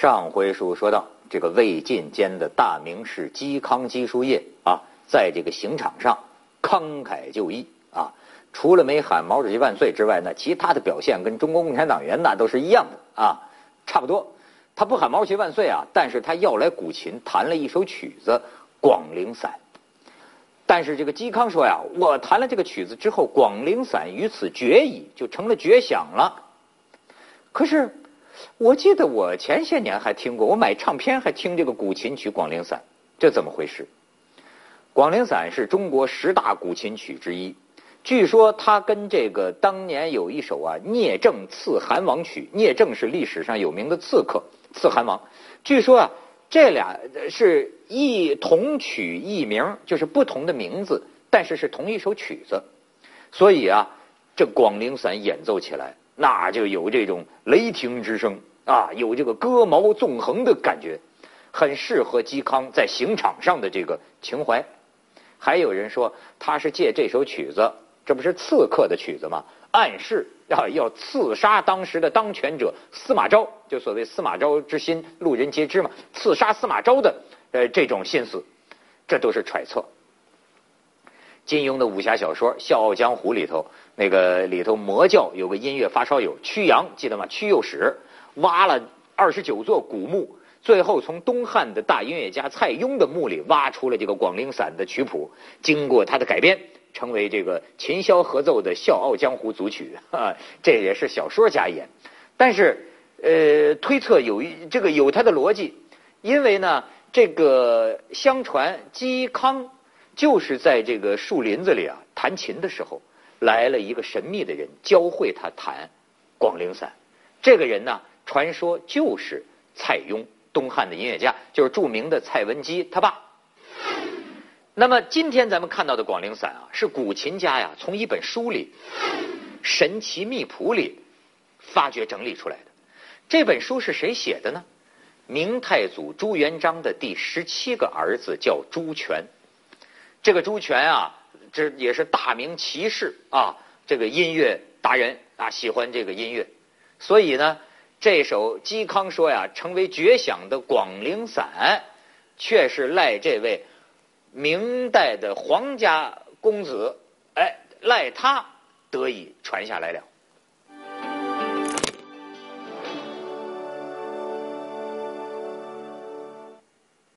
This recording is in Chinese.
上回书说到，这个魏晋间的大名士嵇康嵇叔夜啊，在这个刑场上慷慨就义啊，除了没喊毛主席万岁之外，呢，其他的表现跟中国共产党员那都是一样的啊，差不多。他不喊毛主席万岁啊，但是他要来古琴弹了一首曲子《广陵散》。但是这个嵇康说呀，我弹了这个曲子之后，《广陵散》于此绝矣，就成了绝响了。可是。我记得我前些年还听过，我买唱片还听这个古琴曲《广陵散》，这怎么回事？《广陵散》是中国十大古琴曲之一，据说它跟这个当年有一首啊《聂政刺韩王曲》，聂政是历史上有名的刺客，刺韩王。据说啊，这俩是一同曲异名，就是不同的名字，但是是同一首曲子。所以啊，这《广陵散》演奏起来。那就有这种雷霆之声啊，有这个戈矛纵横的感觉，很适合嵇康在刑场上的这个情怀。还有人说他是借这首曲子，这不是刺客的曲子吗？暗示要要刺杀当时的当权者司马昭，就所谓司马昭之心，路人皆知嘛。刺杀司马昭的呃这种心思，这都是揣测。金庸的武侠小说《笑傲江湖》里头。那个里头魔教有个音乐发烧友曲阳，记得吗？曲右史挖了二十九座古墓，最后从东汉的大音乐家蔡邕的墓里挖出了这个《广陵散》的曲谱，经过他的改编，成为这个琴箫合奏的《笑傲江湖》组曲。啊，这也是小说家演，但是呃，推测有一这个有他的逻辑，因为呢，这个相传嵇康就是在这个树林子里啊弹琴的时候。来了一个神秘的人，教会他弹《广陵散》。这个人呢，传说就是蔡邕，东汉的音乐家，就是著名的蔡文姬他爸。那么今天咱们看到的《广陵散》啊，是古琴家呀从一本书里《神奇秘谱》里发掘整理出来的。这本书是谁写的呢？明太祖朱元璋的第十七个儿子叫朱全。这个朱权啊。这也是大名骑士啊，这个音乐达人啊，喜欢这个音乐，所以呢，这首嵇康说呀，成为绝响的《广陵散》，却是赖这位明代的皇家公子，哎，赖他得以传下来了。